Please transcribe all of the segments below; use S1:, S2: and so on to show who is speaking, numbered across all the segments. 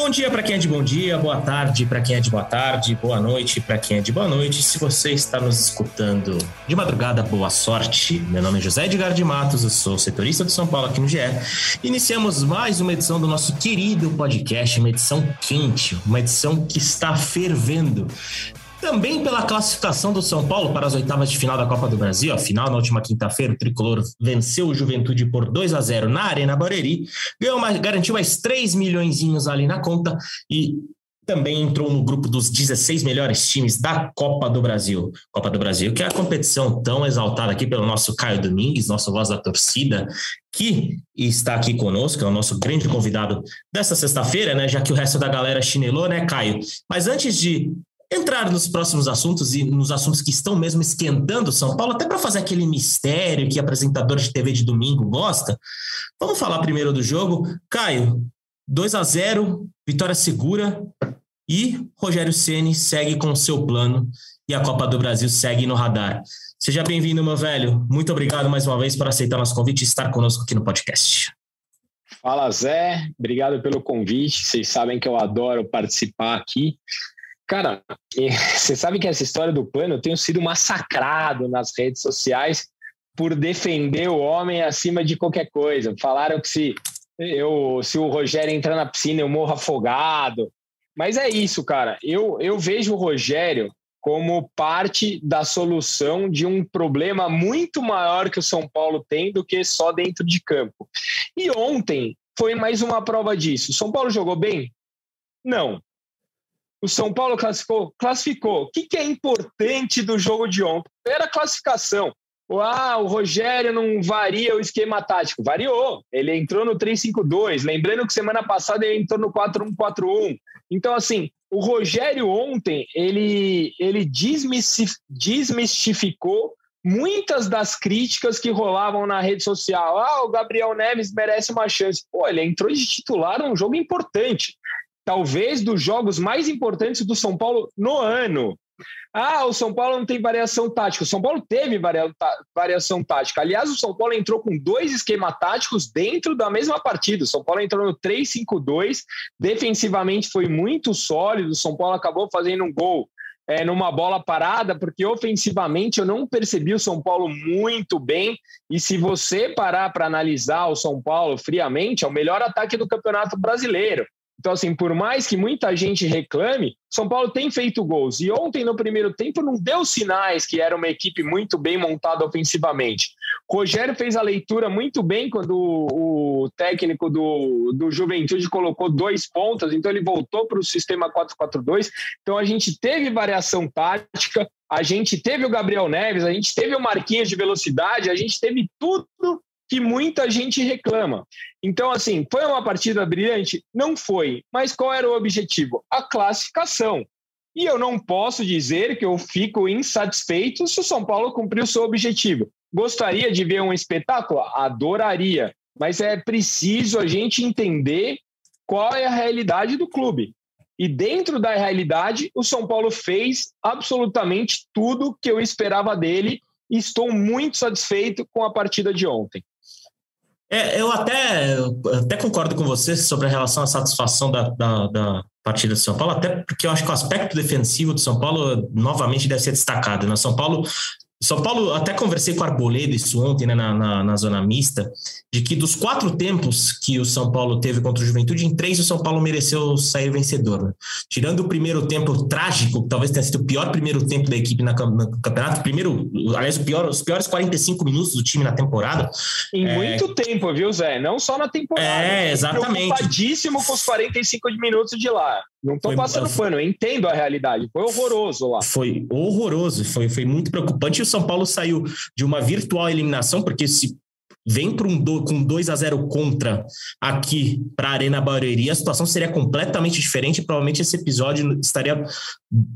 S1: Bom dia para quem é de bom dia, boa tarde para quem é de boa tarde, boa noite para quem é de boa noite. Se você está nos escutando de madrugada, boa sorte. Meu nome é José Edgar de Matos, eu sou setorista de São Paulo aqui no GE. Iniciamos mais uma edição do nosso querido podcast, uma edição quente, uma edição que está fervendo. Também pela classificação do São Paulo para as oitavas de final da Copa do Brasil, a final na última quinta-feira, o Tricolor venceu o Juventude por 2 a 0 na Arena Barueri, ganhou mais, garantiu mais 3 milhões ali na conta e também entrou no grupo dos 16 melhores times da Copa do Brasil. Copa do Brasil, que é a competição tão exaltada aqui pelo nosso Caio Domingues, nosso voz da torcida, que está aqui conosco, é o nosso grande convidado dessa sexta-feira, né? Já que o resto da galera chinelou, né, Caio? Mas antes de entrar nos próximos assuntos e nos assuntos que estão mesmo esquentando São Paulo, até para fazer aquele mistério que apresentador de TV de domingo gosta. Vamos falar primeiro do jogo. Caio, 2 a 0, vitória segura e Rogério Ceni segue com o seu plano e a Copa do Brasil segue no radar. Seja bem-vindo, meu velho. Muito obrigado mais uma vez por aceitar nosso convite e estar conosco aqui no podcast.
S2: Fala, Zé. Obrigado pelo convite. Vocês sabem que eu adoro participar aqui. Cara, você sabe que essa história do plano eu tenho sido massacrado nas redes sociais por defender o homem acima de qualquer coisa. Falaram que se eu, se o Rogério entrar na piscina eu morro afogado. Mas é isso, cara. Eu, eu vejo o Rogério como parte da solução de um problema muito maior que o São Paulo tem do que só dentro de campo. E ontem foi mais uma prova disso. O São Paulo jogou bem? Não. O São Paulo classificou? Classificou. O que, que é importante do jogo de ontem? Era a classificação. Ah, o Rogério não varia o esquema tático. Variou. Ele entrou no 3-5-2. Lembrando que semana passada ele entrou no 4-1-4-1. Então, assim, o Rogério ontem, ele, ele desmistificou muitas das críticas que rolavam na rede social. Ah, o Gabriel Neves merece uma chance. Pô, ele entrou de titular num jogo importante talvez dos jogos mais importantes do São Paulo no ano. Ah, o São Paulo não tem variação tática. O São Paulo teve variação tática. Aliás, o São Paulo entrou com dois esquemas táticos dentro da mesma partida. O São Paulo entrou no 3-5-2. Defensivamente foi muito sólido. O São Paulo acabou fazendo um gol é, numa bola parada, porque ofensivamente eu não percebi o São Paulo muito bem. E se você parar para analisar o São Paulo friamente, é o melhor ataque do Campeonato Brasileiro. Então, assim, por mais que muita gente reclame, São Paulo tem feito gols. E ontem, no primeiro tempo, não deu sinais que era uma equipe muito bem montada ofensivamente. Rogério fez a leitura muito bem quando o, técnico do, do Juventude colocou dois pontas, então ele voltou para o sistema 4-4-2. Então, a gente teve variação tática, a gente teve o Gabriel Neves, a gente teve o Marquinhos de velocidade, a gente teve tudo que muita gente reclama. Então, assim, foi uma partida brilhante? Não foi. Mas qual era o objetivo? A classificação. E eu não posso dizer que eu fico insatisfeito se o São Paulo cumpriu seu objetivo. Gostaria de ver um espetáculo? Adoraria. Mas é preciso a gente entender qual é a realidade do clube. E dentro da realidade, o São Paulo fez absolutamente tudo que eu esperava dele e estou muito satisfeito com a partida de ontem.
S1: É, eu até, até concordo com você sobre a relação à satisfação da, da, da, partida de São Paulo, até porque eu acho que o aspecto defensivo do São Paulo novamente deve ser destacado. Né? São Paulo são Paulo, até conversei com o Arboleda isso ontem, né, na, na, na, zona mista, de que dos quatro tempos que o São Paulo teve contra o Juventude, em três o São Paulo mereceu sair vencedor. Né? Tirando o primeiro tempo trágico, que talvez tenha sido o pior primeiro tempo da equipe na, no campeonato, primeiro, aliás, o pior, os piores 45 minutos do time na temporada.
S2: Em é... muito tempo, viu, Zé? Não só na temporada.
S1: É, exatamente.
S2: Preocupadíssimo com os 45 minutos de lá. Não estou passando pano, eu entendo a realidade. Foi horroroso lá.
S1: Foi horroroso, foi, foi muito preocupante. E o São Paulo saiu de uma virtual eliminação, porque se vem para um do, com 2 a 0 contra aqui para a Arena Barueri, a situação seria completamente diferente. Provavelmente esse episódio estaria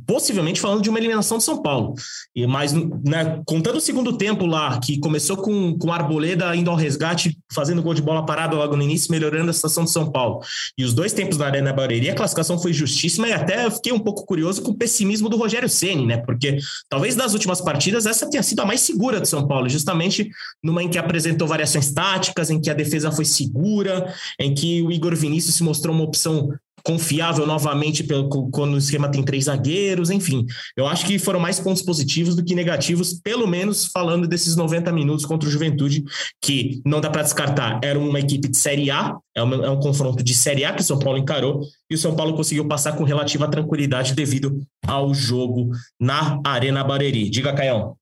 S1: possivelmente falando de uma eliminação de São Paulo. E mas né, contando o segundo tempo lá, que começou com com Arboleda indo ao resgate, fazendo gol de bola parada logo no início, melhorando a situação de São Paulo. E os dois tempos na Arena Barueri, a classificação foi justíssima e até fiquei um pouco curioso com o pessimismo do Rogério Ceni, né? Porque talvez das últimas partidas essa tenha sido a mais segura de São Paulo, justamente numa em que apresentou variações táticas, em que a defesa foi segura, em que o Igor Vinícius se mostrou uma opção confiável novamente pelo, quando o esquema tem três zagueiros, enfim. Eu acho que foram mais pontos positivos do que negativos, pelo menos falando desses 90 minutos contra o Juventude, que não dá para descartar, era uma equipe de Série A, é um, é um confronto de Série A que o São Paulo encarou, e o São Paulo conseguiu passar com relativa tranquilidade devido ao jogo na Arena Barueri. Diga, Caião.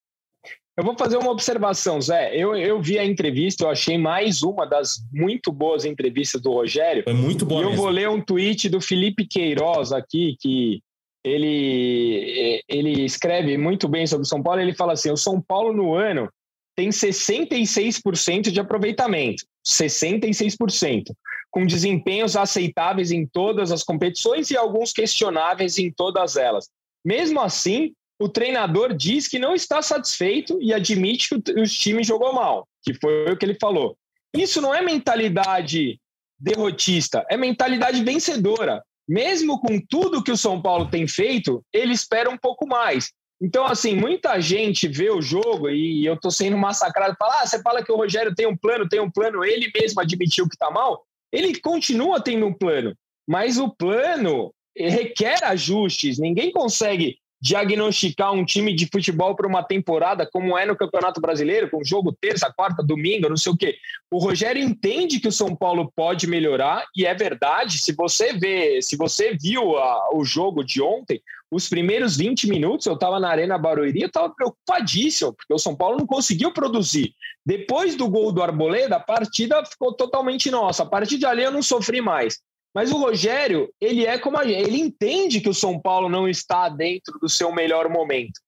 S2: Eu vou fazer uma observação, Zé. Eu, eu vi a entrevista, eu achei mais uma das muito boas entrevistas do Rogério.
S1: Foi muito boa.
S2: E eu
S1: mesmo.
S2: vou ler um tweet do Felipe Queiroz aqui, que ele, ele escreve muito bem sobre o São Paulo. Ele fala assim: o São Paulo no ano tem 66% de aproveitamento. 66%. Com desempenhos aceitáveis em todas as competições e alguns questionáveis em todas elas. Mesmo assim, o treinador diz que não está satisfeito e admite que o time jogou mal, que foi o que ele falou. Isso não é mentalidade derrotista, é mentalidade vencedora. Mesmo com tudo que o São Paulo tem feito, ele espera um pouco mais. Então, assim, muita gente vê o jogo e eu tô sendo massacrado. Fala, ah, você fala que o Rogério tem um plano, tem um plano, ele mesmo admitiu que tá mal. Ele continua tendo um plano, mas o plano requer ajustes. Ninguém consegue diagnosticar um time de futebol para uma temporada, como é no Campeonato Brasileiro, com jogo terça, quarta, domingo, não sei o quê. O Rogério entende que o São Paulo pode melhorar, e é verdade. Se você vê, se você viu a, o jogo de ontem, os primeiros 20 minutos, eu estava na Arena Barueri, eu estava preocupadíssimo, porque o São Paulo não conseguiu produzir. Depois do gol do Arboleda, a partida ficou totalmente nossa. A partir de ali eu não sofri mais. Mas o Rogério, ele é como a gente, ele entende que o São Paulo não está dentro do seu melhor momento.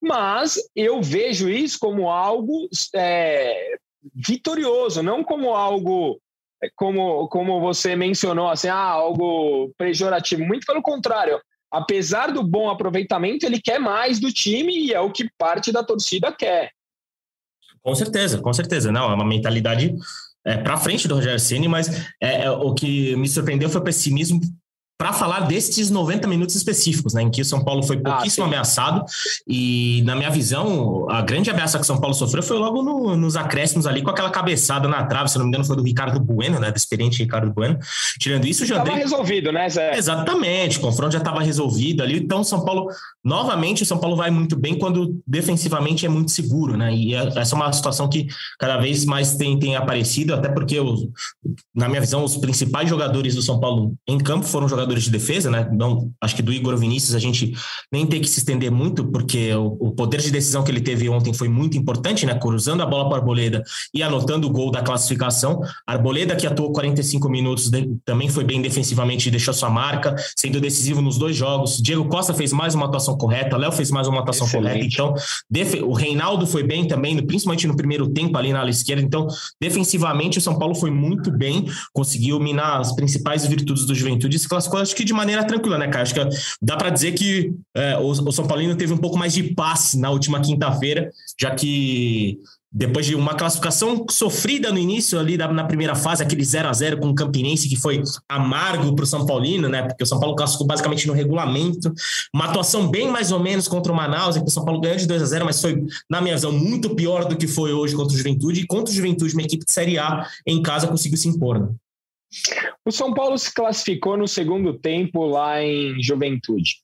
S2: Mas eu vejo isso como algo é, vitorioso, não como algo é, como, como você mencionou, assim, ah, algo pejorativo. Muito pelo contrário. Apesar do bom aproveitamento, ele quer mais do time e é o que parte da torcida quer.
S1: Com certeza, com certeza. Não, é uma mentalidade é, para frente do Rogério Ceni, mas é, é, o que me surpreendeu foi o pessimismo para falar desses 90 minutos específicos, né, em que o São Paulo foi ah, pouquíssimo ah, ameaçado e na minha visão a grande ameaça que o São Paulo sofreu foi logo no, nos acréscimos ali com aquela cabeçada na trave, se não me engano foi do Ricardo Bueno, né, do experiente Ricardo Bueno. Tirando isso, já
S2: estava resolvido, né, Zé?
S1: Exatamente, o confronto já estava resolvido ali. Então o São Paulo novamente o São Paulo vai muito bem quando defensivamente é muito seguro, né? E é, essa é uma situação que cada vez mais tem, tem aparecido, até porque os, na minha visão os principais jogadores do São Paulo em campo foram jogadores jogadores de defesa, né? Não, acho que do Igor Vinícius a gente nem tem que se estender muito, porque o, o poder de decisão que ele teve ontem foi muito importante, né? Cruzando a bola para Arboleda e anotando o gol da classificação. Arboleda, que atuou 45 minutos, de, também foi bem defensivamente, deixou sua marca, sendo decisivo nos dois jogos. Diego Costa fez mais uma atuação correta, Léo fez mais uma atuação Excelente. correta. Então, o Reinaldo foi bem também, principalmente no primeiro tempo ali na ala esquerda. Então, defensivamente, o São Paulo foi muito bem, conseguiu minar as principais virtudes do Juventude e se classificou acho que de maneira tranquila, né, cara? Acho que dá para dizer que é, o, o, São Paulino teve um pouco mais de passe na última quinta-feira, já que depois de uma classificação sofrida no início ali na primeira fase, aquele 0 a 0 com o Campinense que foi amargo para o São Paulino, né? Porque o São Paulo classificou basicamente no regulamento. Uma atuação bem mais ou menos contra o Manaus, em que o São Paulo ganhou de 2 a 0 mas foi, na minha visão, muito pior do que foi hoje contra o Juventude. E contra o Juventude, uma equipe de Série A em casa conseguiu se impor. Né?
S2: O São Paulo se classificou no segundo tempo lá em Juventude.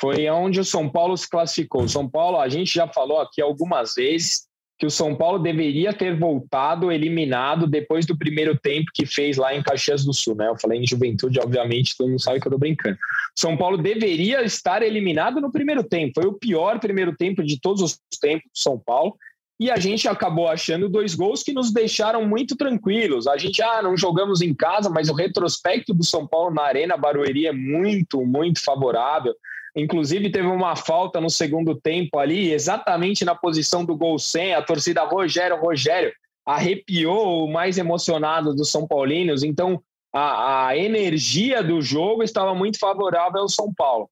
S2: Foi onde o São Paulo se classificou. O São Paulo, a gente já falou aqui algumas vezes que o São Paulo deveria ter voltado eliminado depois do primeiro tempo que fez lá em Caxias do Sul, né? Eu falei em Juventude, obviamente, todo mundo sabe que eu tô brincando. São Paulo deveria estar eliminado no primeiro tempo. Foi o pior primeiro tempo de todos os tempos do São Paulo e a gente acabou achando dois gols que nos deixaram muito tranquilos. A gente, ah, não jogamos em casa, mas o retrospecto do São Paulo na Arena Barueri é muito, muito favorável. Inclusive, teve uma falta no segundo tempo ali, exatamente na posição do gol sem, a torcida Rogério, Rogério. arrepiou o mais emocionado dos São Paulinos. Então, a, a energia do jogo estava muito favorável ao São Paulo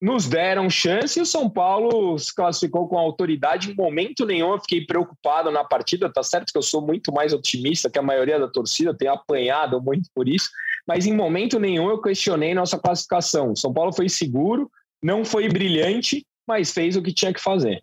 S2: nos deram chance e o São Paulo se classificou com autoridade. Em momento nenhum eu fiquei preocupado na partida. Tá certo que eu sou muito mais otimista que a maioria da torcida, tenho apanhado muito por isso, mas em momento nenhum eu questionei nossa classificação. O São Paulo foi seguro, não foi brilhante, mas fez o que tinha que fazer.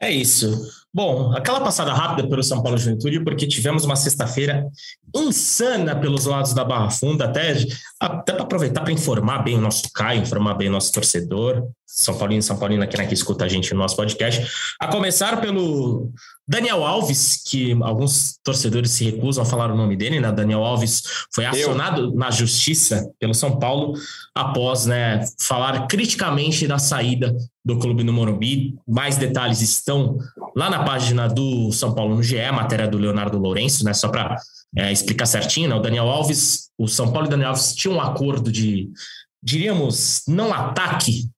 S1: É isso. Bom, aquela passada rápida pelo São Paulo Juventude, porque tivemos uma sexta-feira insana pelos lados da Barra Funda, até, até para aproveitar para informar bem o nosso Caio, informar bem o nosso torcedor, São Paulino e São Paulina, que, né, que escuta a gente no nosso podcast. A começar pelo Daniel Alves, que alguns torcedores se recusam a falar o nome dele, né? Daniel Alves foi acionado Eu. na justiça pelo São Paulo após né, falar criticamente da saída do clube no Morumbi. Mais detalhes estão lá na página do São Paulo no GE, matéria do Leonardo Lourenço, né? Só para é, explicar certinho, né? O Daniel Alves, o São Paulo e o Daniel Alves tinham um acordo de, diríamos, não ataque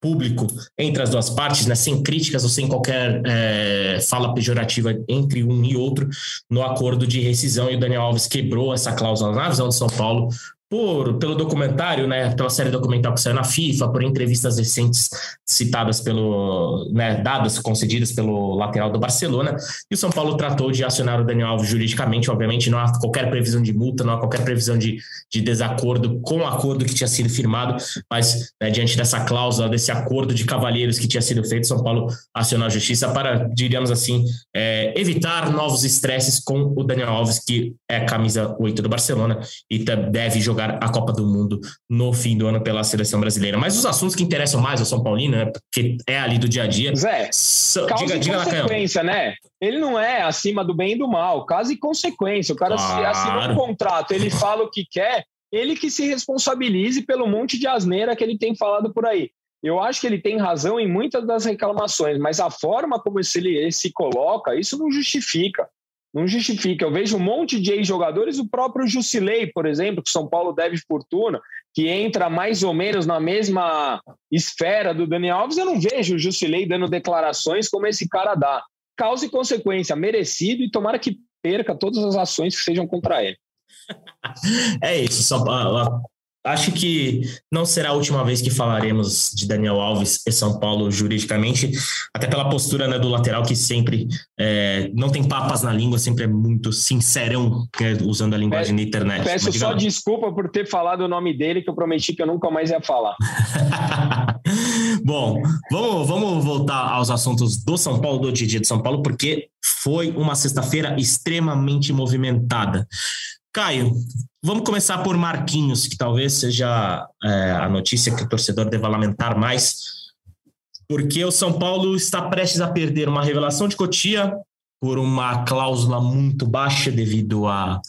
S1: público entre as duas partes, né, sem críticas ou sem qualquer é, fala pejorativa entre um e outro, no acordo de rescisão, e o Daniel Alves quebrou essa cláusula na visão de São Paulo, por, pelo documentário, né, pela série documental que saiu na FIFA, por entrevistas recentes citadas pelo, né, dadas, concedidas pelo lateral do Barcelona, e o São Paulo tratou de acionar o Daniel Alves juridicamente, obviamente não há qualquer previsão de multa, não há qualquer previsão de, de desacordo com o acordo que tinha sido firmado, mas né, diante dessa cláusula, desse acordo de cavalheiros que tinha sido feito, São Paulo acionou a justiça para, diríamos assim, é, evitar novos estresses com o Daniel Alves, que é camisa 8 do Barcelona e deve jogar jogar a Copa do Mundo no fim do ano pela seleção brasileira. Mas os assuntos que interessam mais ao São Paulino, né, porque é ali do dia a dia.
S2: Zé, so, causa diga, e diga consequência, né? Ele não é acima do bem e do mal, caso e consequência. O cara claro. assina um contrato, ele fala o que quer, ele que se responsabilize pelo monte de asneira que ele tem falado por aí. Eu acho que ele tem razão em muitas das reclamações, mas a forma como ele se coloca, isso não justifica não justifica. Eu vejo um monte de ex-jogadores, o próprio Jusilei, por exemplo, que São Paulo deve fortuna, que entra mais ou menos na mesma esfera do Daniel Alves. Eu não vejo o Jusilei dando declarações como esse cara dá. Causa e consequência, merecido, e tomara que perca todas as ações que sejam contra ele.
S1: É isso, só Acho que não será a última vez que falaremos de Daniel Alves e São Paulo juridicamente, até pela postura né, do lateral que sempre é, não tem papas na língua, sempre é muito sincerão né, usando a linguagem
S2: peço,
S1: da internet.
S2: Peço só desculpa por ter falado o nome dele, que eu prometi que eu nunca mais ia falar.
S1: Bom, vamos, vamos voltar aos assuntos do São Paulo, do dia de São Paulo, porque foi uma sexta-feira extremamente movimentada. Caio, vamos começar por Marquinhos, que talvez seja é, a notícia que o torcedor deva lamentar mais, porque o São Paulo está prestes a perder uma revelação de Cotia por uma cláusula muito baixa devido a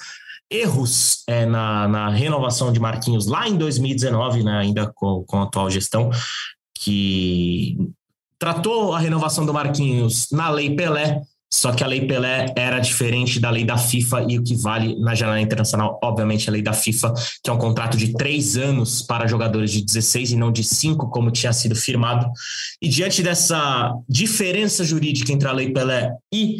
S1: erros é, na, na, renovação de Marquinhos lá em 2019, né, ainda com, com a atual gestão, que tratou a renovação do Marquinhos na Lei Pelé só que a Lei Pelé era diferente da lei da FIFA e o que vale na janela internacional, obviamente, a lei da FIFA, que é um contrato de três anos para jogadores de 16 e não de cinco, como tinha sido firmado. E diante dessa diferença jurídica entre a Lei Pelé e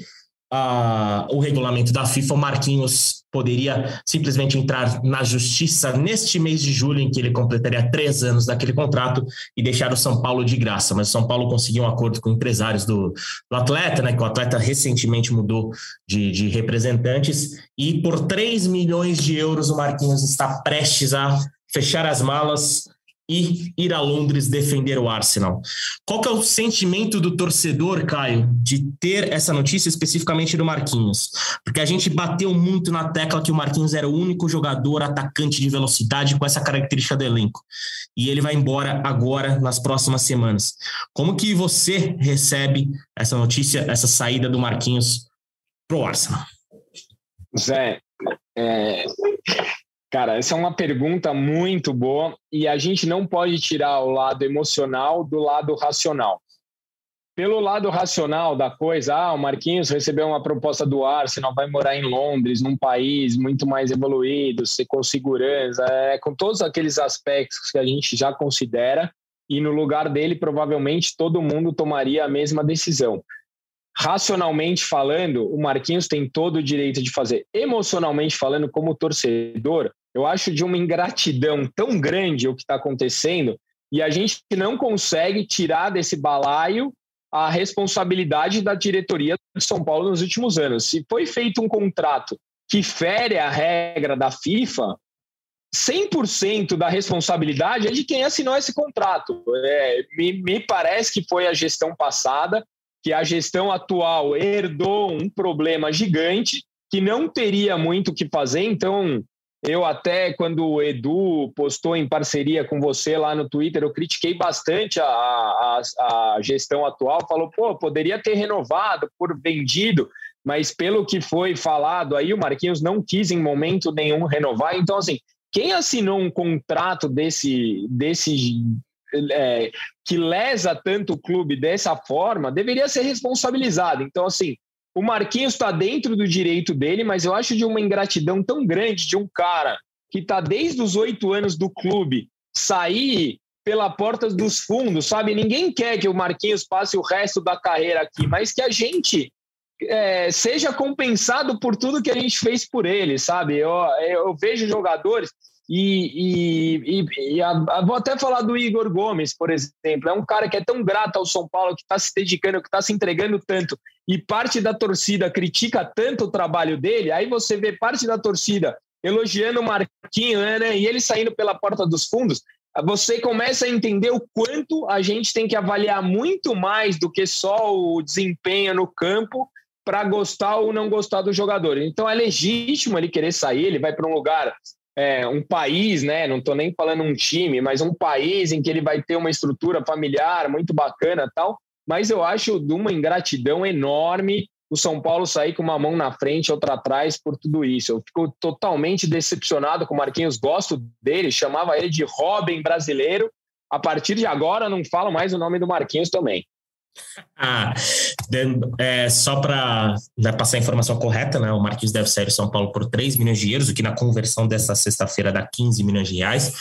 S1: a, o regulamento da FIFA, o Marquinhos poderia simplesmente entrar na justiça neste mês de julho, em que ele completaria três anos daquele contrato e deixar o São Paulo de graça. Mas o São Paulo conseguiu um acordo com empresários do, do atleta, né? Que o atleta recentemente mudou de, de representantes, e por 3 milhões de euros o Marquinhos está prestes a fechar as malas e ir a Londres defender o Arsenal. Qual que é o sentimento do torcedor, Caio, de ter essa notícia especificamente do Marquinhos? Porque a gente bateu muito na tecla que o Marquinhos era o único jogador atacante de velocidade com essa característica do elenco. E ele vai embora agora nas próximas semanas. Como que você recebe essa notícia, essa saída do Marquinhos pro Arsenal?
S2: Zé, é, Cara, essa é uma pergunta muito boa e a gente não pode tirar o lado emocional do lado racional. Pelo lado racional da coisa, ah, o Marquinhos recebeu uma proposta do Arsenal, vai morar em Londres, num país muito mais evoluído, com segurança, é, com todos aqueles aspectos que a gente já considera, e no lugar dele, provavelmente todo mundo tomaria a mesma decisão. racionalmente falando, o Marquinhos tem todo o direito de fazer. Emocionalmente falando, como torcedor, eu acho de uma ingratidão tão grande o que está acontecendo e a gente não consegue tirar desse balaio a responsabilidade da diretoria de São Paulo nos últimos anos. Se foi feito um contrato que fere a regra da FIFA, 100% da responsabilidade é de quem assinou esse contrato. É, me, me parece que foi a gestão passada, que a gestão atual herdou um problema gigante que não teria muito o que fazer. Então, eu até, quando o Edu postou em parceria com você lá no Twitter, eu critiquei bastante a, a, a gestão atual. Falou, pô, poderia ter renovado, por vendido, mas pelo que foi falado aí, o Marquinhos não quis em momento nenhum renovar. Então, assim, quem assinou um contrato desse, desse é, que lesa tanto o clube dessa forma, deveria ser responsabilizado. Então, assim, o Marquinhos está dentro do direito dele, mas eu acho de uma ingratidão tão grande de um cara que está desde os oito anos do clube sair pela porta dos fundos, sabe? Ninguém quer que o Marquinhos passe o resto da carreira aqui, mas que a gente é, seja compensado por tudo que a gente fez por ele, sabe? Eu, eu vejo jogadores e, e, e, a, a, vou até falar do Igor Gomes, por exemplo. É um cara que é tão grato ao São Paulo, que está se dedicando, que está se entregando tanto, e parte da torcida critica tanto o trabalho dele. Aí você vê parte da torcida elogiando o Marquinhos, né, né, e ele saindo pela porta dos fundos. Você começa a entender o quanto a gente tem que avaliar muito mais do que só o desempenho no campo para gostar ou não gostar do jogador. Então é legítimo ele querer sair, ele vai para um lugar, é, um país, né? Não estou nem falando um time, mas um país em que ele vai ter uma estrutura familiar muito bacana tal. Mas eu acho de uma ingratidão enorme o São Paulo sair com uma mão na frente, outra atrás por tudo isso. Eu fico totalmente decepcionado com o Marquinhos, gosto dele, chamava ele de Robin brasileiro. A partir de agora, não falo mais o nome do Marquinhos também.
S1: Ah, é, só para né, passar a informação correta, né? O Marquinhos deve sair do São Paulo por 3 milhões de euros, o que na conversão dessa sexta-feira dá 15 milhões de reais.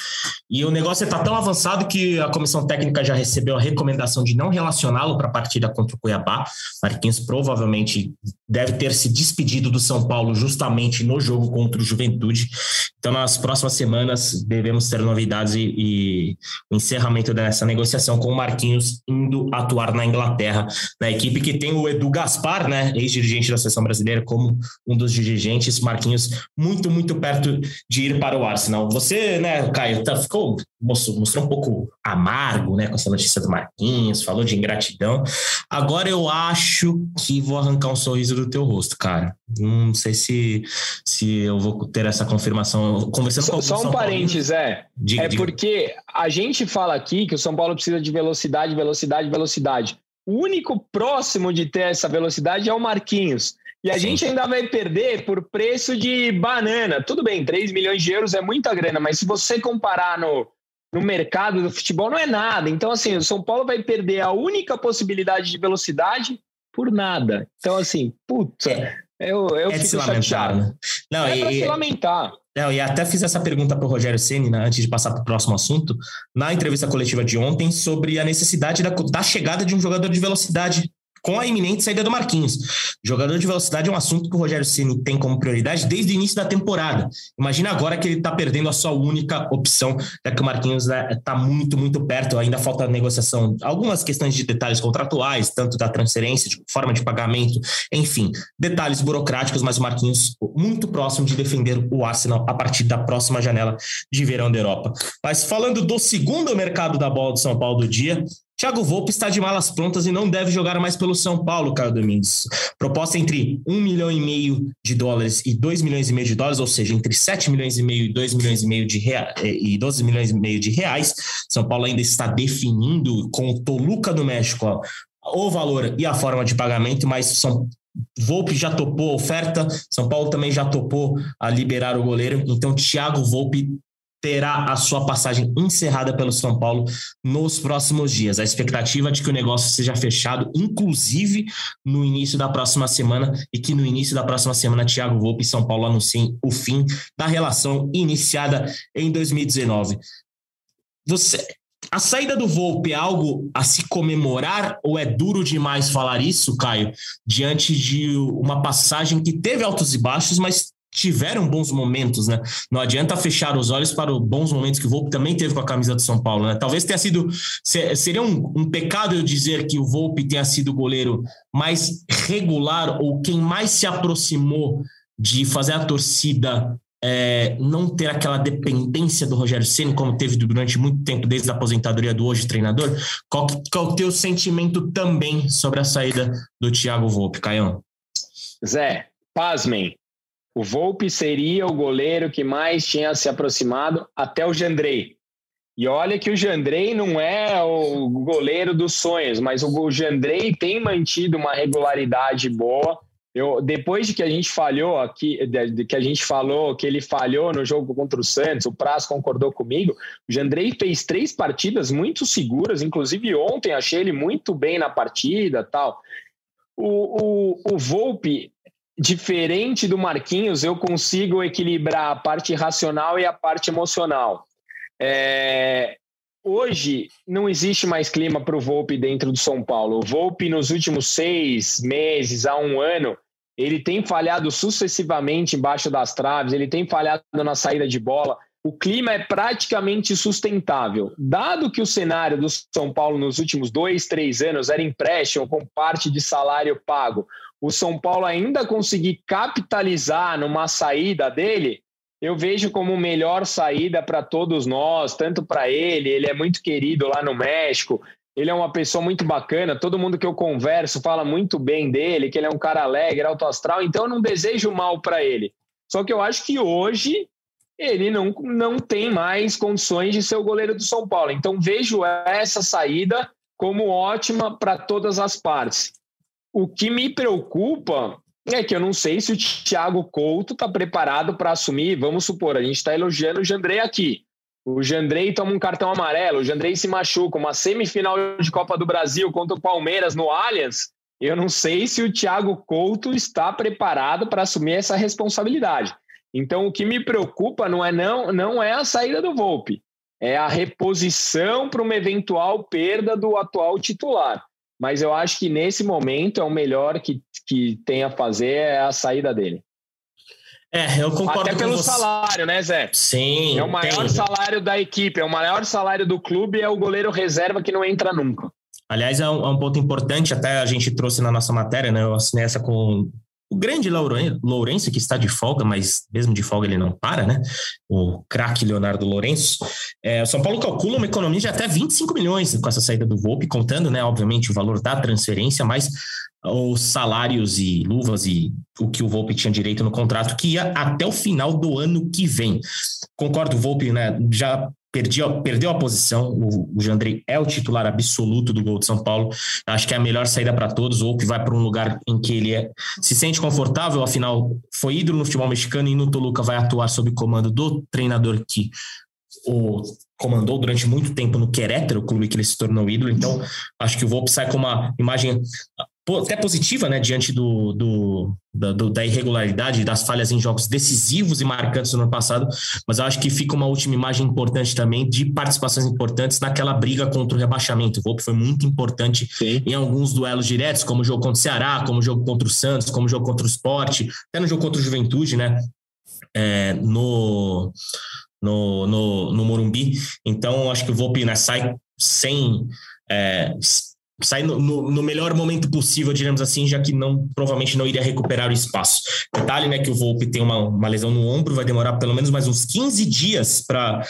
S1: E o negócio está tão avançado que a comissão técnica já recebeu a recomendação de não relacioná-lo para a partida contra o Cuiabá. Marquinhos provavelmente deve ter se despedido do São Paulo justamente no jogo contra o Juventude. Então, nas próximas semanas, devemos ter novidades e, e o encerramento dessa negociação com o Marquinhos indo atuar na Inglaterra Inglaterra, na equipe que tem o Edu Gaspar, né, ex-dirigente da seleção brasileira, como um dos dirigentes, Marquinhos, muito, muito perto de ir para o Arsenal. Você, né, Caio, tá, ficou, mostrou, mostrou um pouco amargo, né, com essa notícia do Marquinhos, falou de ingratidão. Agora eu acho que vou arrancar um sorriso do teu rosto, cara. Não sei se, se eu vou ter essa confirmação. Conversando com
S2: Só um parênteses, é. Diga, é diga. porque a gente fala aqui que o São Paulo precisa de velocidade, velocidade, velocidade. O único próximo de ter essa velocidade é o Marquinhos. E a Sim. gente ainda vai perder por preço de banana. Tudo bem, 3 milhões de euros é muita grana, mas se você comparar no, no mercado do futebol, não é nada. Então, assim, o São Paulo vai perder a única possibilidade de velocidade por nada. Então, assim, puta, é. eu, eu é fico chateado. Né? Não, é e, pra se lamentar.
S1: Não, e até fiz essa pergunta para o Rogério Ceni né, antes de passar para o próximo assunto, na entrevista coletiva de ontem, sobre a necessidade da, da chegada de um jogador de velocidade com a iminente saída do Marquinhos. Jogador de velocidade é um assunto que o Rogério Ceni tem como prioridade desde o início da temporada. Imagina agora que ele está perdendo a sua única opção, já que o Marquinhos está né, muito, muito perto, ainda falta negociação, algumas questões de detalhes contratuais, tanto da transferência, de forma de pagamento, enfim, detalhes burocráticos, mas o Marquinhos muito próximo de defender o Arsenal a partir da próxima janela de verão da Europa. Mas falando do segundo mercado da bola do São Paulo do dia, Thiago Volpe está de malas prontas e não deve jogar mais pelo São Paulo, Caio Domingos. Proposta entre 1 milhão e meio de dólares e 2 milhões e meio de dólares, ou seja, entre 7 milhões e meio e 2 milhões e meio de reais, e 12 milhões e meio de reais. São Paulo ainda está definindo com o Toluca do México ó, o valor e a forma de pagamento, mas São Volpe já topou a oferta, São Paulo também já topou a liberar o goleiro, então Thiago Volpe terá a sua passagem encerrada pelo São Paulo nos próximos dias. A expectativa é de que o negócio seja fechado, inclusive no início da próxima semana, e que no início da próxima semana Thiago Volpe e São Paulo anunciem o fim da relação iniciada em 2019. Você a saída do Volpe é algo a se comemorar ou é duro demais falar isso, Caio, diante de uma passagem que teve altos e baixos, mas tiveram bons momentos, né? Não adianta fechar os olhos para os bons momentos que o Volpe também teve com a camisa do São Paulo, né? Talvez tenha sido seria um, um pecado eu dizer que o Volpe tenha sido o goleiro mais regular ou quem mais se aproximou de fazer a torcida é, não ter aquela dependência do Rogério Ceni como teve durante muito tempo desde a aposentadoria do hoje treinador. Qual, qual o teu sentimento também sobre a saída do Thiago Volpe, Caião?
S2: Zé, pasmem. O Volpe seria o goleiro que mais tinha se aproximado até o Jandrei. E olha que o Jandrei não é o goleiro dos sonhos, mas o Jandrei tem mantido uma regularidade boa eu, depois de que a gente falhou aqui, de, de, que a gente falou que ele falhou no jogo contra o Santos, o Praz concordou comigo. O Jandrei fez três partidas muito seguras, inclusive ontem achei ele muito bem na partida, tal. O, o, o Volpe, diferente do Marquinhos, eu consigo equilibrar a parte racional e a parte emocional. É, hoje não existe mais clima para o Volpe dentro do São Paulo. O Volpe, nos últimos seis meses a um ano, ele tem falhado sucessivamente embaixo das traves, ele tem falhado na saída de bola. O clima é praticamente sustentável. Dado que o cenário do São Paulo nos últimos dois, três anos era empréstimo com parte de salário pago, o São Paulo ainda conseguir capitalizar numa saída dele, eu vejo como melhor saída para todos nós, tanto para ele, ele é muito querido lá no México, ele é uma pessoa muito bacana, todo mundo que eu converso fala muito bem dele, que ele é um cara alegre, alto astral, então eu não desejo mal para ele. Só que eu acho que hoje ele não, não tem mais condições de ser o goleiro do São Paulo. Então vejo essa saída como ótima para todas as partes. O que me preocupa é que eu não sei se o Thiago Couto está preparado para assumir. Vamos supor, a gente está elogiando o Jandrei aqui. O Jandrei toma um cartão amarelo, o Jandrei se machuca, uma semifinal de Copa do Brasil contra o Palmeiras no Allianz. Eu não sei se o Thiago Couto está preparado para assumir essa responsabilidade. Então, o que me preocupa não é não, não é a saída do Volpe, é a reposição para uma eventual perda do atual titular. Mas eu acho que nesse momento é o melhor que, que tem a fazer é a saída dele.
S1: É, eu concordo
S2: Até pelo salário, né, Zé?
S1: Sim.
S2: É o maior tem. salário da equipe, é o maior salário do clube é o goleiro reserva que não entra nunca.
S1: Aliás, é um, é um ponto importante, até a gente trouxe na nossa matéria, né? Eu assinei essa com o grande Lourenço, que está de folga, mas mesmo de folga ele não para, né? O craque Leonardo Lourenço. É, o São Paulo calcula uma economia de até 25 milhões com essa saída do Volpe, contando, né, obviamente, o valor da transferência, mas os salários e luvas e o que o Volpe tinha direito no contrato, que ia até o final do ano que vem. Concordo, o Volpe né, já perdeu, perdeu a posição, o, o Jandrei é o titular absoluto do gol de São Paulo, acho que é a melhor saída para todos, ou que vai para um lugar em que ele é, se sente confortável, afinal foi ídolo no futebol mexicano e no Toluca vai atuar sob comando do treinador que o comandou durante muito tempo no Querétaro, o clube que ele se tornou ídolo. Então, acho que o Volpe sai com uma imagem até positiva, né, diante do, do, do, da irregularidade, das falhas em jogos decisivos e marcantes no ano passado, mas eu acho que fica uma última imagem importante também de participações importantes naquela briga contra o rebaixamento. O Volpe foi muito importante Sim. em alguns duelos diretos, como o jogo contra o Ceará, como o jogo contra o Santos, como o jogo contra o Sport, até no jogo contra o Juventude, né, é, no, no, no, no Morumbi. Então, acho que o Volpe né, sai sem... É, sair no, no, no, melhor momento possível, digamos assim, já que não provavelmente não iria recuperar o espaço. Detalhe, né, que o Volpe tem uma, uma lesão no ombro, vai demorar pelo menos mais uns 15 dias para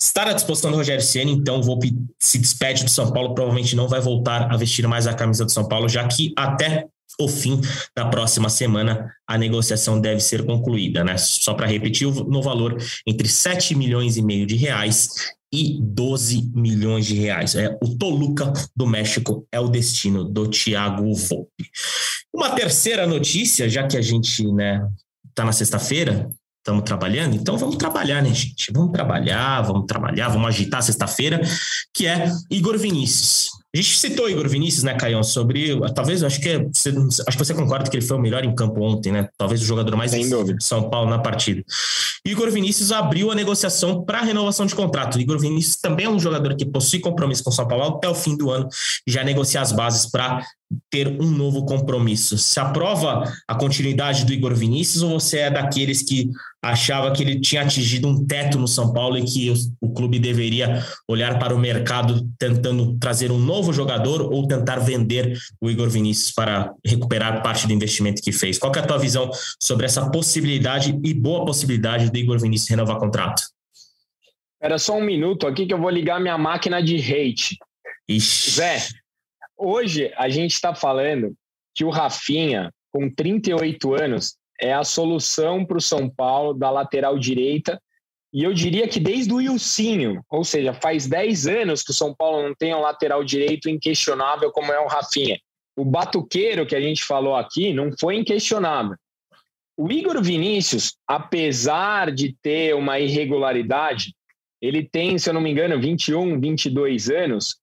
S1: estar à disposição do Rogério Ceni, então o Volpe se despede do São Paulo, provavelmente não vai voltar a vestir mais a camisa do São Paulo, já que até o fim da próxima semana a negociação deve ser concluída, né? Só para repetir, no valor entre 7 milhões e meio de reais e 12 milhões de reais. É, o Toluca do México é o destino do Thiago Volpe. Uma terceira notícia, já que a gente né, tá na sexta-feira, estamos trabalhando, então vamos trabalhar, né, gente? Vamos trabalhar, vamos trabalhar, vamos agitar sexta-feira, que é Igor Vinícius. A gente citou Igor Vinícius, né, Caião, sobre. Talvez, acho que, é, você, acho que você concorda que ele foi o melhor em campo ontem, né? Talvez o jogador mais
S2: de
S1: São Paulo na partida. Igor Vinícius abriu a negociação para renovação de contrato. Igor Vinícius também é um jogador que possui compromisso com o São Paulo até o fim do ano e já negocia as bases para ter um novo compromisso. Se aprova a continuidade do Igor Vinícius ou você é daqueles que achava que ele tinha atingido um teto no São Paulo e que o, o, clube deveria olhar para o mercado tentando trazer um novo jogador ou tentar vender o Igor Vinícius para recuperar parte do investimento que fez. Qual é a tua visão sobre essa possibilidade e boa possibilidade do Igor Vinícius renovar contrato?
S2: Era só um minuto aqui que eu vou ligar minha máquina de hate.
S1: Ixi.
S2: Zé, hoje a gente está falando que o Rafinha, com 38 anos, é a solução para o São Paulo da lateral direita. E eu diria que desde o Ilcinho, ou seja, faz 10 anos que o São Paulo não tem um lateral direito inquestionável como é o Rafinha. O Batuqueiro, que a gente falou aqui, não foi inquestionável. O Igor Vinícius, apesar de ter uma irregularidade, ele tem, se eu não me engano, 21, 22 anos.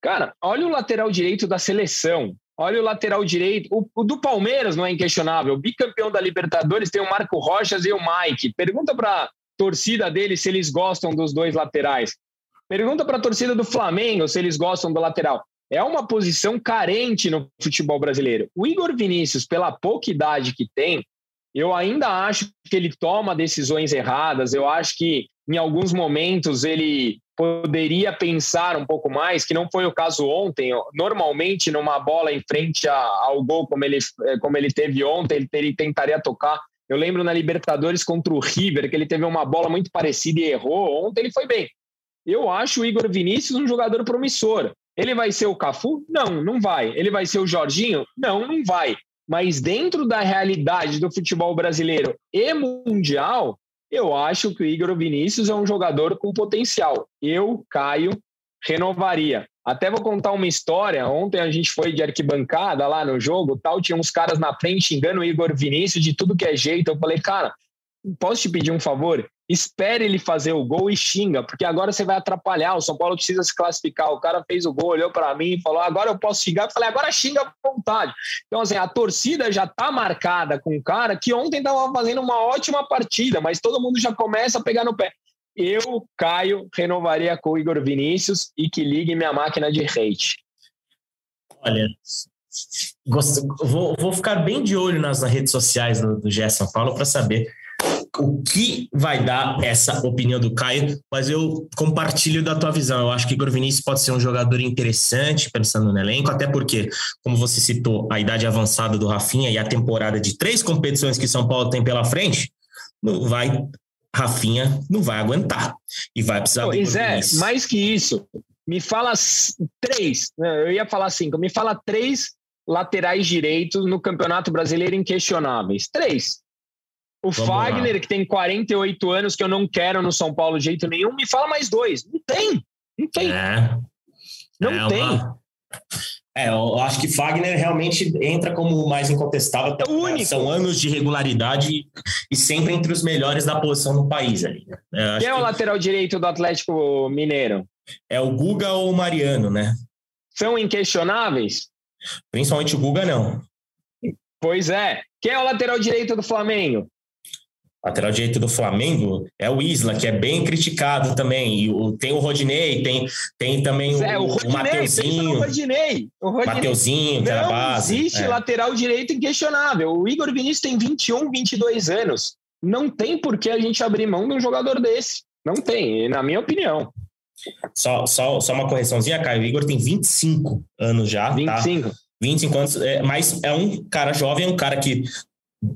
S2: Cara, olha o lateral direito da seleção. Olha o lateral direito. O, o, do Palmeiras não é inquestionável. O bicampeão da Libertadores tem o Marco Rochas e o Mike. Pergunta para a torcida dele se eles gostam dos dois laterais. Pergunta para a torcida do Flamengo se eles gostam do lateral. É uma posição carente no futebol brasileiro. O Igor Vinícius, pela pouca idade que tem, eu ainda acho que ele toma decisões erradas. Eu acho que em alguns momentos ele poderia pensar um pouco mais, que não foi o caso ontem. Normalmente, numa bola em frente ao gol, como ele, eh, como ele teve ontem, ele, ele tentaria tocar. Eu lembro na Libertadores contra o River, que ele teve uma bola muito parecida e errou. Ontem ele foi bem. Eu acho o Igor Vinícius um jogador promissor. Ele vai ser o Cafu? Não, não vai. Ele vai ser o Jorginho? Não, não vai. Mas dentro da realidade do futebol brasileiro e mundial, eu acho que o Igor Vinícius é um jogador com potencial. Eu, Caio, renovaria. Até vou contar uma história. Ontem a gente foi de arquibancada lá no jogo, tal, tinha uns caras na frente xingando o Igor Vinícius de tudo que é jeito. Eu falei, cara, posso te pedir um favor? espere ele fazer o gol e xinga, porque agora você vai atrapalhar. O São Paulo precisa se classificar. O cara fez o gol, olhou para mim e falou: agora eu posso xingar. Eu falei: agora xinga à vontade. Então, assim, a torcida já tá marcada com o cara que ontem estava fazendo uma ótima partida, mas todo mundo já começa a pegar no pé. Eu, Caio, renovaria com o Igor Vinícius e que ligue minha máquina de hate.
S1: Olha, vou, vou ficar bem de olho nas redes sociais do, do GE São Paulo para saber o que vai dar essa opinião do Caio, mas eu compartilho da tua visão. Eu acho que Igor Vinícius pode ser um jogador interessante, pensando no elenco, até porque, como você citou, a idade avançada do Rafinha e a temporada de três competições que São Paulo tem pela frente, não vai. Rafinha não vai aguentar e vai precisar
S2: pois é, mais que isso, me fala três, né, eu ia falar cinco, me fala três laterais direitos no Campeonato Brasileiro inquestionáveis. Três. O Vamos Fagner, lá. que tem 48 anos, que eu não quero no São Paulo de jeito nenhum, me fala mais dois. Não tem. Não tem. É. Não é tem. Uma...
S1: É, eu acho que Fagner realmente entra como o mais incontestável. É o único. São anos de regularidade e sempre entre os melhores da posição no país ali.
S2: É, Quem é o que... lateral direito do Atlético Mineiro?
S1: É o Guga ou o Mariano, né?
S2: São inquestionáveis?
S1: Principalmente o Guga, não.
S2: Pois é. Quem é o lateral direito do Flamengo?
S1: Lateral direito do Flamengo é o Isla, que é bem criticado também. E o, tem o Rodinei, tem, tem também o, é, o, Rodinei, o Mateuzinho. O
S2: Rodinei. O
S1: Rodinei. Mateuzinho, que era base.
S2: existe é. lateral direito inquestionável. O Igor Vinícius tem 21, 22 anos. Não tem por que a gente abrir mão de um jogador desse. Não tem, na minha opinião.
S1: Só, só, só uma correçãozinha, Caio. O Igor tem 25 anos já.
S2: 25. Tá?
S1: 25 anos, é, mas é um cara jovem, é um cara que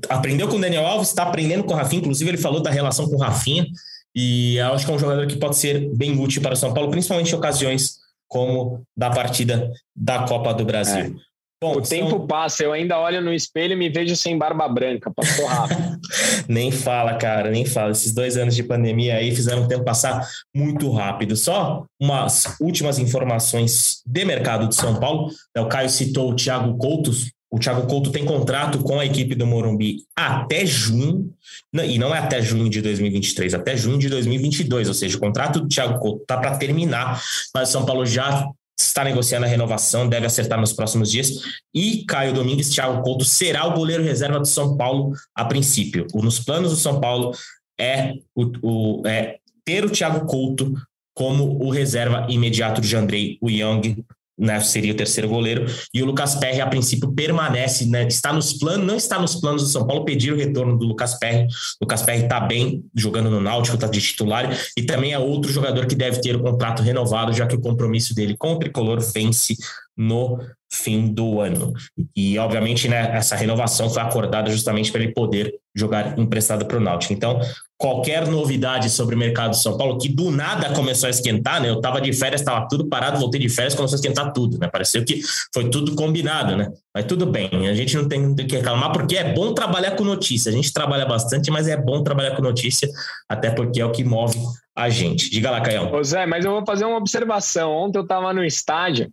S1: aprendeu com o Daniel Alves, está aprendendo com o Rafinha, inclusive ele falou da relação com o Rafinha, e acho que é um jogador que pode ser bem útil para o São Paulo, principalmente em ocasiões como da partida da Copa do Brasil.
S2: É. Bom, o são... tempo passa, eu ainda olho no espelho e me vejo sem barba branca, passou rápido.
S1: nem fala, cara, nem fala. Esses dois anos de pandemia aí fizeram o tempo passar muito rápido. Só umas últimas informações de mercado de São Paulo. O Caio citou o Thiago Coutos, o Thiago Couto tem contrato com a equipe do Morumbi até junho, e não é até junho de 2023, até junho de 2022, ou seja, o contrato do Thiago Couto está para terminar, mas o São Paulo já está negociando a renovação, deve acertar nos próximos dias. E Caio Domingues, Thiago Couto será o goleiro reserva do São Paulo a princípio. Nos planos do São Paulo é, o, o é ter o Thiago Couto como o reserva imediato de Andrei, Young, né, seria o terceiro goleiro, e o Lucas Perry, a princípio, permanece, né, está nos planos, não está nos planos do São Paulo pedir o retorno do Lucas Perry. O Lucas Perry está bem jogando no Náutico, está de titular, e também é outro jogador que deve ter o contrato renovado, já que o compromisso dele com o tricolor vence no fim do ano. E, obviamente, né, essa renovação foi acordada justamente para ele poder jogar emprestado para o Náutico. Então, qualquer novidade sobre o mercado de São Paulo, que do nada começou a esquentar, né? Eu estava de férias, estava tudo parado, voltei de férias, começou a esquentar tudo, né? Pareceu que foi tudo combinado, né? Mas tudo bem, a gente não tem, tem que reclamar, porque é bom trabalhar com notícia. A gente trabalha bastante, mas é bom trabalhar com notícia, até porque é o que move a gente. Diga lá, Caião.
S2: Ô Zé, mas eu vou fazer uma observação. Ontem eu estava no estádio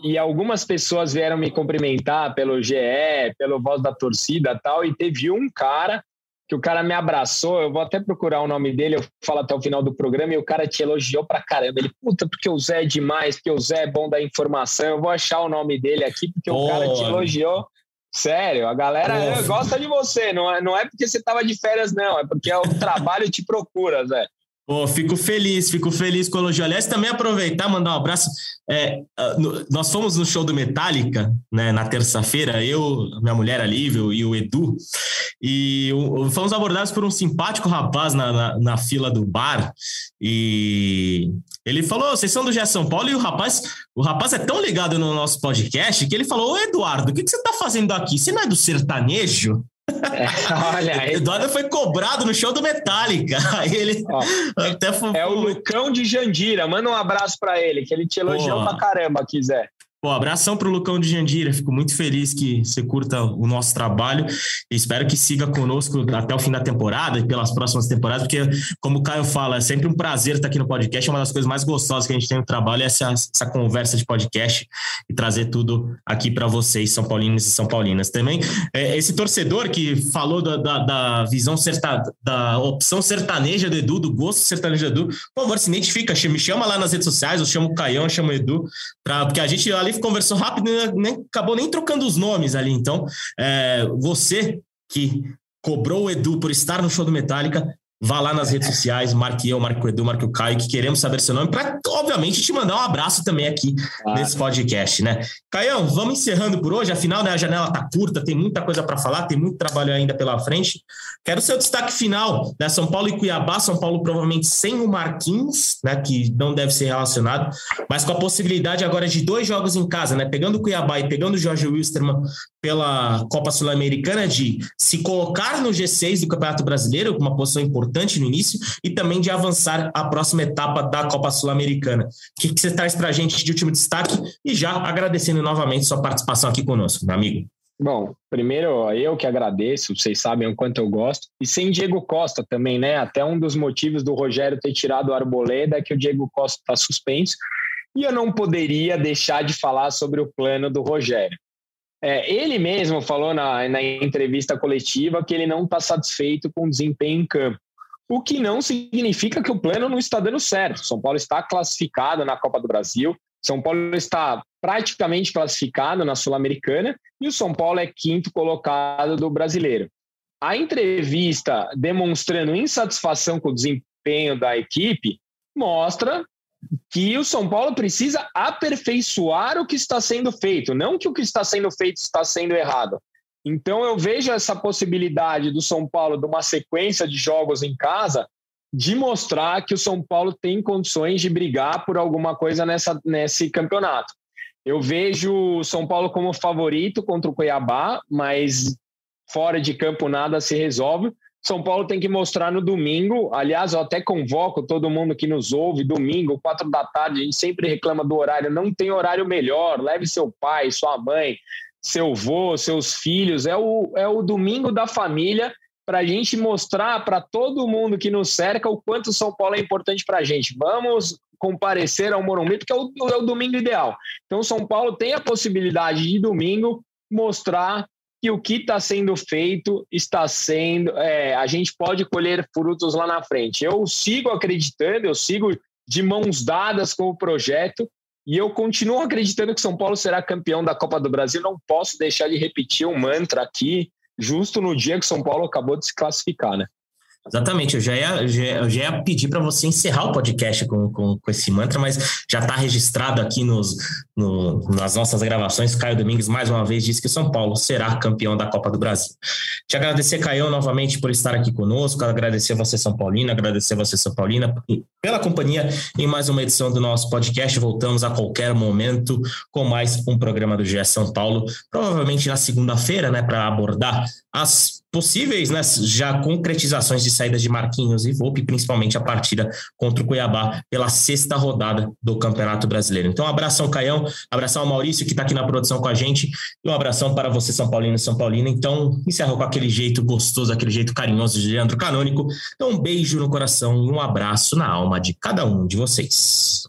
S2: e algumas pessoas vieram me cumprimentar pelo GE, pelo Voz da Torcida tal, e teve um cara que o cara me abraçou, eu vou até procurar o nome dele, eu falo até o final do programa, e o cara te elogiou pra caramba. Ele, puta, porque o Zé é demais, porque o Zé é bom da informação, eu vou achar o nome dele aqui, porque o cara te elogiou. Sério, a galera gosta de você, não é, não é porque você tava de férias, não, é porque o trabalho te procura, Zé.
S1: Pô, fico feliz, fico feliz com o elogio. Aliás, também aproveitar, mandar um abraço. É, ah, nós fomos no show do Metallica, né, na terça-feira, eu, minha mulher Alívio e o Edu, e fomos abordados por um simpático rapaz na, na, na, fila do bar, e ele falou: vocês são do GE São Paulo, e o rapaz, o rapaz é tão ligado no nosso podcast que ele falou: Ô Eduardo, o que, que você está fazendo aqui? Você não é do sertanejo? É, olha aí. Eduardo foi cobrado no show do Metallica. Aí ele
S2: Ó, até foi... É o Lucão de Jandira. Manda um abraço para ele, que ele te elogiou Pô. pra caramba, quiser.
S1: Pô, abração para o Lucão de Jandira. Fico muito feliz que você curta o nosso trabalho. Espero que siga conosco até o fim da temporada e pelas próximas temporadas, porque, como o Caio fala, é sempre um prazer estar aqui no podcast. É uma das coisas mais gostosas que a gente tem no trabalho é essa, essa conversa de podcast e trazer tudo aqui para vocês, São Paulinos e São Paulinas. Também, é, esse torcedor que falou da, da, da visão certa, da opção sertaneja do Edu, do gosto sertanejo do Edu, por favor, se identifica, me chama lá nas redes sociais, eu chamo o Caião, eu chamo o Edu, pra, porque a gente ali conversou rápido, né, nem, acabou nem trocando os nomes ali. Então, é, você que cobrou o Edu por estar no show do Metallica, Vá lá nas redes sociais, marque eu, marque o Edu, marque o Caio, que queremos saber seu nome, para, obviamente, te mandar um abraço também aqui ah. nesse podcast, né? Caião, vamos encerrando por hoje, afinal, né, a janela tá curta, tem muita coisa para falar, tem muito trabalho ainda pela frente. Quero seu destaque final, né? São Paulo e Cuiabá, São Paulo provavelmente sem o Marquinhos, né? Que não deve ser relacionado, mas com a possibilidade agora de dois jogos em casa, né? Pegando o Cuiabá e pegando o Jorge Wilstermann pela Copa Sul-Americana, de se colocar no G6 do Campeonato Brasileiro, com uma posição importante importante no início e também de avançar a próxima etapa da Copa Sul-Americana. O que, que você traz para a gente de último destaque? E já agradecendo novamente sua participação aqui conosco, meu amigo.
S2: Bom, primeiro eu que agradeço, vocês sabem o quanto eu gosto. E sem Diego Costa também, né? Até um dos motivos do Rogério ter tirado o Arboleda é que o Diego Costa está suspenso. E eu não poderia deixar de falar sobre o plano do Rogério. É, ele mesmo falou na, na entrevista coletiva que ele não está satisfeito com o desempenho em campo o que não significa que o plano não está dando certo. São Paulo está classificado na Copa do Brasil, São Paulo está praticamente classificado na Sul-Americana e o São Paulo é quinto colocado do brasileiro. A entrevista demonstrando insatisfação com o desempenho da equipe mostra que o São Paulo precisa aperfeiçoar o que está sendo feito, não que o que está sendo feito está sendo errado. Então eu vejo essa possibilidade do São Paulo, de uma sequência de jogos em casa, de mostrar que o São Paulo tem condições de brigar por alguma coisa nessa, nesse campeonato. Eu vejo o São Paulo como favorito contra o Cuiabá, mas fora de campo nada se resolve. São Paulo tem que mostrar no domingo. Aliás, eu até convoco todo mundo que nos ouve, domingo, quatro da tarde. A gente sempre reclama do horário. Não tem horário melhor. Leve seu pai, sua mãe, seu avô, seus filhos. É o, é o domingo da família para a gente mostrar para todo mundo que nos cerca o quanto São Paulo é importante para a gente. Vamos comparecer ao Morumbi, porque é o, é o domingo ideal. Então, São Paulo tem a possibilidade de domingo mostrar que o que está sendo feito está sendo. É, a gente pode colher frutos lá na frente. Eu sigo acreditando, eu sigo de mãos dadas com o projeto E eu continuo acreditando que São Paulo será campeão da Copa do Brasil. Não posso deixar de repetir um mantra aqui, justo no dia que São Paulo acabou de se classificar, né?
S1: Exatamente, eu já ia, já, já ia pedir para você encerrar o podcast com, com, com, esse mantra, mas já está registrado aqui nos, no, nas nossas gravações. Caio Domingues, mais uma vez, disse que São Paulo será campeão da Copa do Brasil. Te agradecer, Caio, novamente por estar aqui conosco, agradecer você, São Paulina, agradecer você, São Paulina, pela companhia em mais uma edição do nosso podcast. Voltamos a qualquer momento com mais um programa do GE São Paulo, provavelmente na segunda-feira, né, para abordar as possíveis né, já concretizações de saídas de Marquinhos e Volpe, principalmente a partida contra o Cuiabá pela sexta rodada do Campeonato Brasileiro. Então, um abração, Caião, abração ao Maurício, que está aqui na produção com a gente, e um abração para você, São Paulino e São Paulina. Então, encerro com aquele jeito gostoso, aquele jeito carinhoso de Leandro Canônico. Então, um beijo no coração e um abraço na alma de cada um de vocês.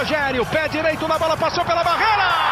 S3: Rogério, pé direito na bola, passou pela barreira!